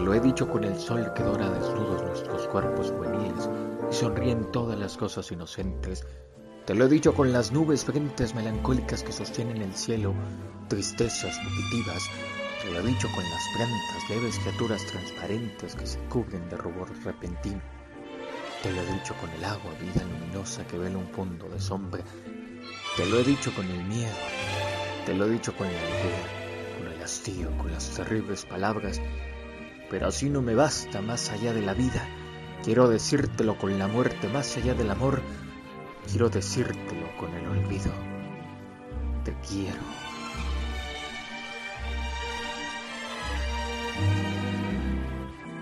lo he dicho con el sol que dora desnudos nuestros cuerpos juveniles y sonríen todas las cosas inocentes. Te lo he dicho con las nubes frentes melancólicas que sostienen el cielo, tristezas fugitivas. Te lo he dicho con las plantas, leves criaturas transparentes que se cubren de rubor repentino. Te lo he dicho con el agua, vida luminosa que vela un fondo de sombra. Te lo he dicho con el miedo. Te lo he dicho con la idea, con el hastío, con las terribles palabras. Pero así no me basta más allá de la vida. Quiero decírtelo con la muerte más allá del amor. Quiero decírtelo con el olvido. Te quiero.